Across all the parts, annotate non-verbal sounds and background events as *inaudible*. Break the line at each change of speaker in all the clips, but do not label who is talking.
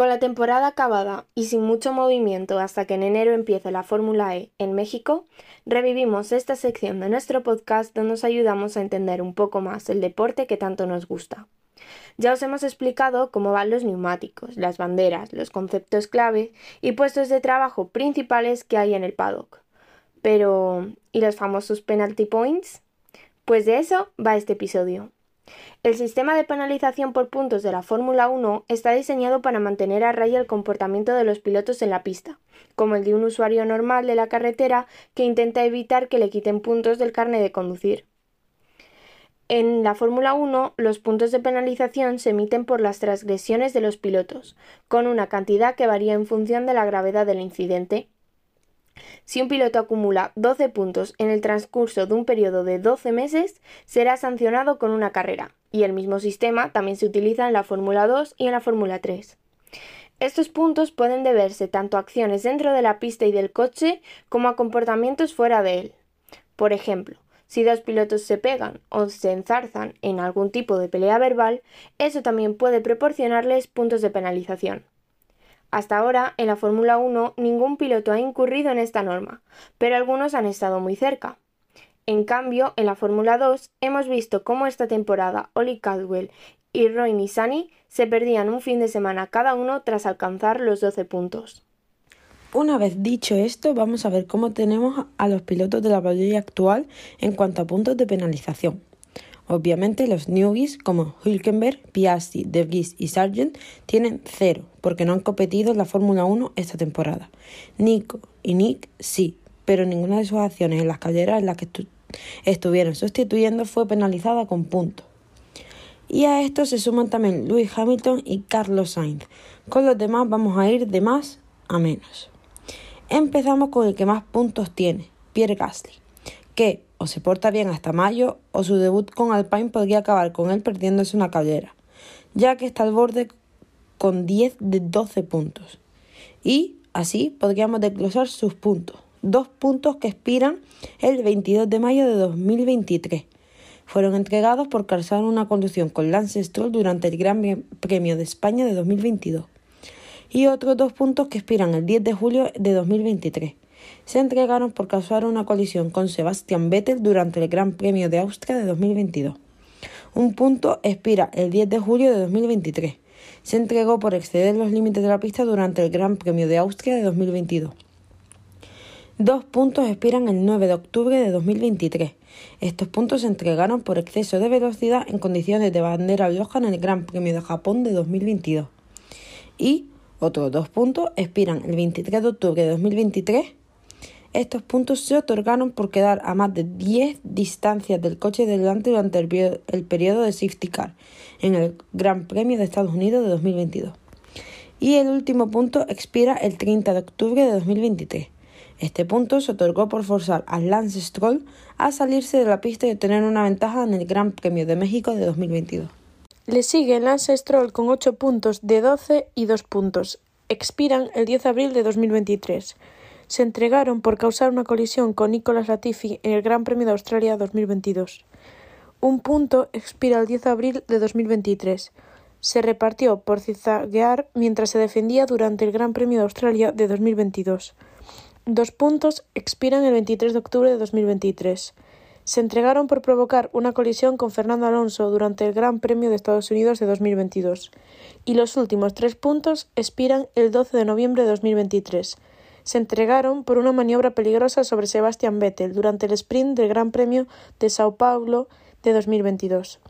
Con la temporada acabada y sin mucho movimiento hasta que en enero empiece la Fórmula E en México, revivimos esta sección de nuestro podcast donde nos ayudamos a entender un poco más el deporte que tanto nos gusta. Ya os hemos explicado cómo van los neumáticos, las banderas, los conceptos clave y puestos de trabajo principales que hay en el paddock. Pero, ¿y los famosos penalty points? Pues de eso va este episodio. El sistema de penalización por puntos de la Fórmula 1 está diseñado para mantener a raya el comportamiento de los pilotos en la pista, como el de un usuario normal de la carretera que intenta evitar que le quiten puntos del carne de conducir. En la Fórmula 1, los puntos de penalización se emiten por las transgresiones de los pilotos, con una cantidad que varía en función de la gravedad del incidente. Si un piloto acumula 12 puntos en el transcurso de un periodo de 12 meses, será sancionado con una carrera, y el mismo sistema también se utiliza en la Fórmula 2 y en la Fórmula 3. Estos puntos pueden deberse tanto a acciones dentro de la pista y del coche como a comportamientos fuera de él. Por ejemplo, si dos pilotos se pegan o se enzarzan en algún tipo de pelea verbal, eso también puede proporcionarles puntos de penalización. Hasta ahora, en la Fórmula 1, ningún piloto ha incurrido en esta norma, pero algunos han estado muy cerca. En cambio, en la Fórmula 2 hemos visto cómo esta temporada Oli Caldwell y Roy Nissany se perdían un fin de semana cada uno tras alcanzar los 12 puntos.
Una vez dicho esto, vamos a ver cómo tenemos a los pilotos de la parrilla actual en cuanto a puntos de penalización. Obviamente los newbies como Hülkenberg, Piastri, De y Sargent tienen cero porque no han competido en la Fórmula 1 esta temporada. Nico y Nick sí, pero ninguna de sus acciones en las calleras en las que estuvieron sustituyendo fue penalizada con puntos. Y a esto se suman también Lewis Hamilton y Carlos Sainz. Con los demás vamos a ir de más a menos. Empezamos con el que más puntos tiene, Pierre Gasly, que o se porta bien hasta mayo o su debut con Alpine podría acabar con él perdiéndose una cabellera, ya que está al borde con 10 de 12 puntos. Y así podríamos desglosar sus puntos. Dos puntos que expiran el 22 de mayo de 2023. Fueron entregados por causar una conducción con Lance Stroll durante el Gran Premio de España de 2022. Y otros dos puntos que expiran el 10 de julio de 2023 se entregaron por causar una colisión con Sebastian Vettel durante el Gran Premio de Austria de 2022. Un punto expira el 10 de julio de 2023. Se entregó por exceder los límites de la pista durante el Gran Premio de Austria de 2022. Dos puntos expiran el 9 de octubre de 2023. Estos puntos se entregaron por exceso de velocidad en condiciones de bandera roja en el Gran Premio de Japón de 2022. Y otros dos puntos expiran el 23 de octubre de 2023 estos puntos se otorgaron por quedar a más de 10 distancias del coche delante durante el, periodo de safety car en el Gran Premio de Estados Unidos de 2022. Y el último punto expira el 30 de octubre de 2023. Este punto se otorgó por forzar a Lance Stroll a salirse de la pista y obtener una ventaja en el Gran Premio de México de 2022.
Le sigue Lance Stroll con 8 puntos de 12 y 2 puntos. Expiran el 10 de abril de 2023 se entregaron por causar una colisión con Nicolas Latifi en el Gran Premio de Australia 2022. Un punto expira el 10 de abril de 2023. Se repartió por zigzaguear mientras se defendía durante el Gran Premio de Australia de 2022. Dos puntos expiran el 23 de octubre de 2023. Se entregaron por provocar una colisión con Fernando Alonso durante el Gran Premio de Estados Unidos de 2022. Y los últimos tres puntos expiran el 12 de noviembre de 2023 se entregaron por una maniobra peligrosa sobre Sebastian Vettel durante el sprint del Gran Premio de Sao Paulo de 2022.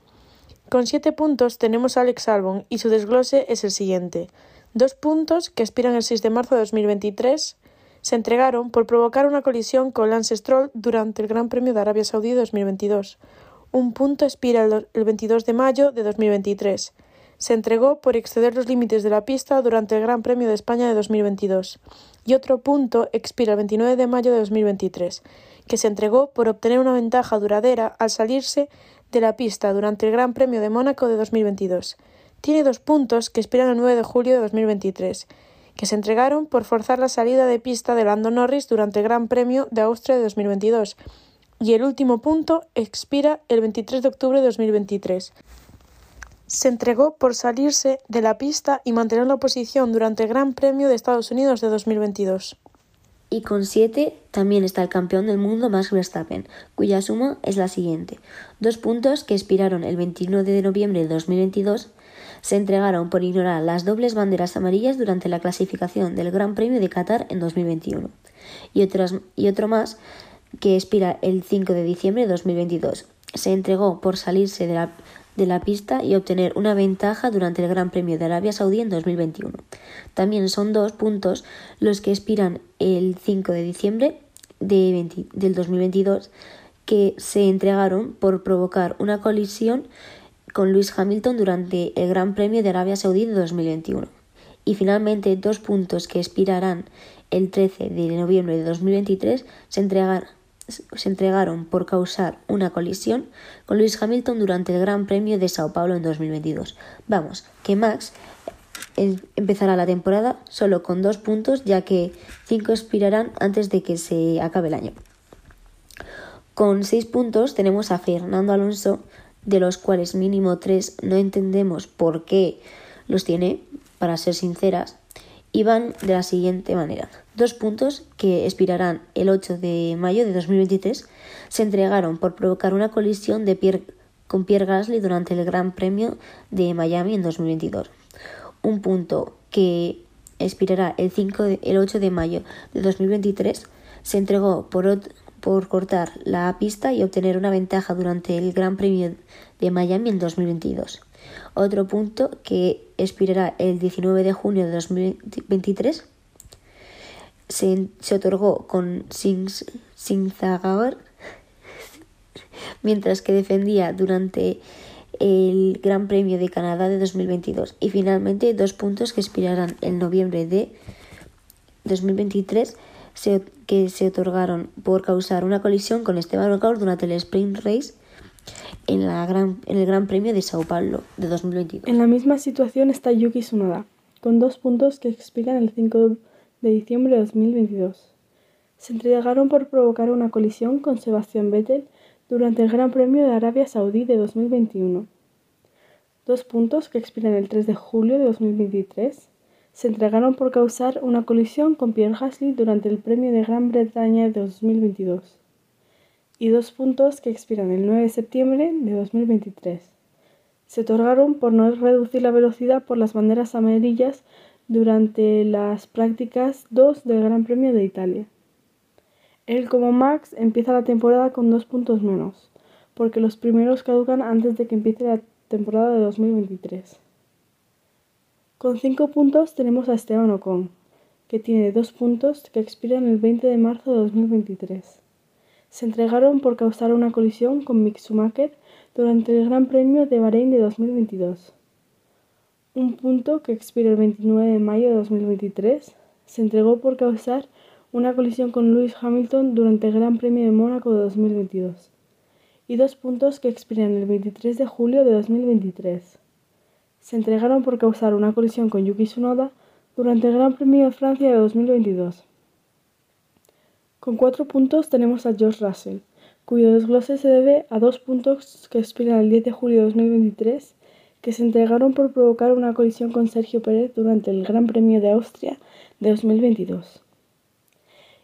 Con siete puntos tenemos a Alex Albon y su desglose es el siguiente. Dos puntos, que expiran el 6 de marzo de 2023, se entregaron por provocar una colisión con Lance Stroll durante el Gran Premio de Arabia Saudí 2022. Un punto expira el 22 de mayo de 2023. Se entregó por exceder los límites de la pista durante el Gran Premio de España de 2022. Y otro punto expira el 29 de mayo de 2023, que se entregó por obtener una ventaja duradera al salirse de la pista durante el Gran Premio de Mónaco de 2022. Tiene dos puntos que expiran el 9 de julio de 2023, que se entregaron por forzar la salida de pista de Lando Norris durante el Gran Premio de Austria de 2022. Y el último punto expira el 23 de octubre de 2023. Se entregó por salirse de la pista y mantener la posición durante el Gran Premio de Estados Unidos de 2022.
Y con 7 también está el campeón del mundo Max Verstappen, cuya suma es la siguiente. Dos puntos que expiraron el 21 de noviembre de 2022 se entregaron por ignorar las dobles banderas amarillas durante la clasificación del Gran Premio de Qatar en 2021. Y, otras, y otro más que expira el 5 de diciembre de 2022. Se entregó por salirse de la, de la pista y obtener una ventaja durante el Gran Premio de Arabia Saudí en 2021. También son dos puntos los que expiran el 5 de diciembre de del 2022 que se entregaron por provocar una colisión con Lewis Hamilton durante el Gran Premio de Arabia Saudí de 2021. Y finalmente, dos puntos que expirarán el 13 de noviembre de 2023 se, se entregaron por causar una colisión con Lewis Hamilton durante el Gran Premio de Sao Paulo en 2022. Vamos, que Max eh, empezará la temporada solo con dos puntos, ya que cinco expirarán antes de que se acabe el año. Con seis puntos tenemos a Fernando Alonso de los cuales mínimo tres no entendemos por qué los tiene, para ser sinceras, y van de la siguiente manera. Dos puntos que expirarán el 8 de mayo de 2023 se entregaron por provocar una colisión de con Pierre Gasly durante el Gran Premio de Miami en 2022. Un punto que expirará el, 5 el 8 de mayo de 2023 se entregó por, por cortar la pista y obtener una ventaja durante el Gran Premio de Miami en 2022. Otro punto que expirará el 19 de junio de 2023 se, se otorgó con Sinzagor *laughs* mientras que defendía durante el Gran Premio de Canadá de 2022 y finalmente dos puntos que expirarán en noviembre de 2023 que se otorgaron por causar una colisión con Esteban Ocon durante el Sprint Race en, la gran, el Gran Premio de Sao Paulo de 2022.
En la misma situación está Yuki Tsunoda, con dos puntos que expiran el 5 de diciembre de 2022. Se entregaron por provocar una colisión con Sebastián Vettel durante el Gran Premio de Arabia Saudí de 2021. Dos puntos que expiran el 3 de julio de 2023 se entregaron por causar una colisión con Pierre Gasly durante el Premio de Gran Bretaña de 2022 y dos puntos que expiran el 9 de septiembre de 2023. Se otorgaron por no reducir la velocidad por las banderas amarillas durante las prácticas 2 del Gran Premio de Italia. Él como Max empieza la temporada con dos puntos menos, porque los primeros caducan antes de que empiece la temporada de 2023. Con cinco puntos tenemos a Esteban Ocon, que tiene dos puntos que expiran el 20 de marzo de 2023. Se entregaron por causar una colisión con Mick Schumacher durante el Gran Premio de Bahrein de 2022. Un punto que expira el 29 de mayo de 2023 se entregó por causar una colisión con Lewis Hamilton durante el Gran Premio de Mónaco de 2022. Y dos puntos que expiran el 23 de julio de 2023 se entregaron por causar una colisión con Yuki Tsunoda durante el Gran Premio de Francia de 2022. Con cuatro puntos tenemos a George Russell, cuyo desglose se debe a dos puntos que expiran el 10 de julio de 2023, que se entregaron por provocar una colisión con Sergio Pérez durante el Gran Premio de Austria de 2022.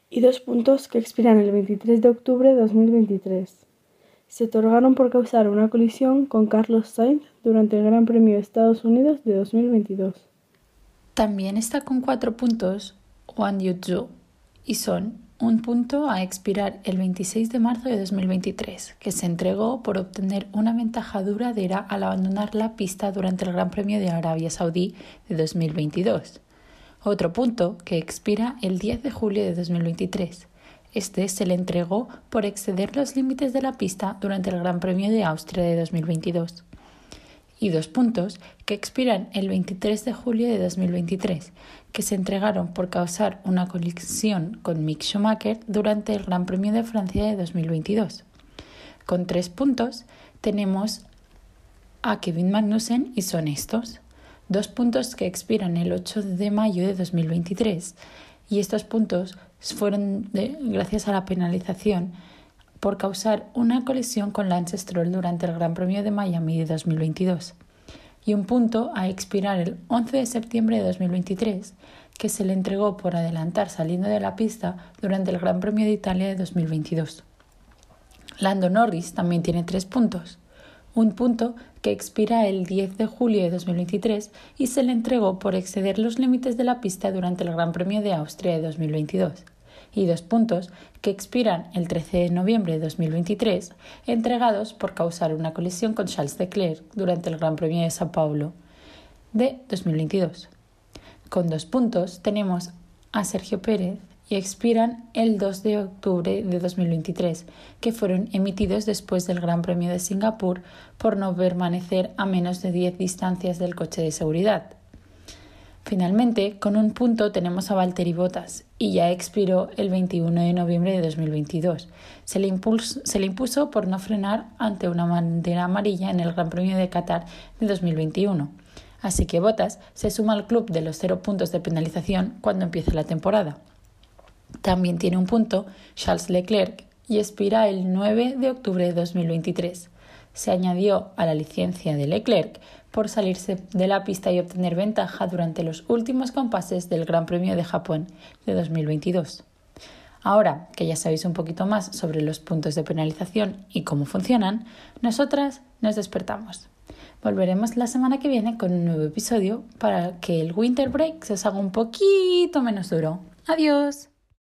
Y dos puntos que expiran el 23 de octubre de 2023 se otorgaron por causar una colisión con Carlos Sainz durante el Gran Premio de Estados Unidos de 2022.
También está con cuatro puntos Juan Yuzhu y son un punto a expirar el 26 de marzo de 2023, que se entregó por obtener una ventaja duradera al abandonar la pista durante el Gran Premio de Arabia Saudí de 2022. Otro punto que expira el 10 de julio de 2023 este se le entregó por exceder los límites de la pista durante el Gran Premio de Austria de 2022. y dos puntos que expiran el 23 de julio de 2023, que se entregaron por causar una colisión con Mick Schumacher durante el Gran Premio de Francia de 2022. Con tres puntos tenemos a Kevin Magnussen y son estos. Dos puntos que expiran el 8 de mayo de 2023 y estos puntos fueron gracias a la penalización por causar una colisión con Lance Stroll durante el Gran Premio de Miami de 2022 y un punto a expirar el 11 de septiembre de 2023 que se le entregó por adelantar saliendo de la pista durante el Gran Premio de Italia de 2022. Lando Norris también tiene tres puntos. Un punto que expira el 10 de julio de 2023 y se le entregó por exceder los límites de la pista durante el Gran Premio de Austria de 2022 y dos puntos que expiran el 13 de noviembre de 2023, entregados por causar una colisión con Charles Leclerc durante el Gran Premio de Sao Paulo de 2022. Con dos puntos tenemos a Sergio Pérez y expiran el 2 de octubre de 2023, que fueron emitidos después del Gran Premio de Singapur por no permanecer a menos de 10 distancias del coche de seguridad. Finalmente, con un punto tenemos a Valtteri Bottas y ya expiró el 21 de noviembre de 2022. Se le, se le impuso por no frenar ante una bandera amarilla en el Gran Premio de Qatar de 2021. Así que Bottas se suma al club de los cero puntos de penalización cuando empiece la temporada. También tiene un punto Charles Leclerc y expira el 9 de octubre de 2023. Se añadió a la licencia de Leclerc por salirse de la pista y obtener ventaja durante los últimos compases del Gran Premio de Japón de 2022. Ahora que ya sabéis un poquito más sobre los puntos de penalización y cómo funcionan, nosotras nos despertamos. Volveremos la semana que viene con un nuevo episodio para que el winter break se os haga un poquito menos duro. Adiós.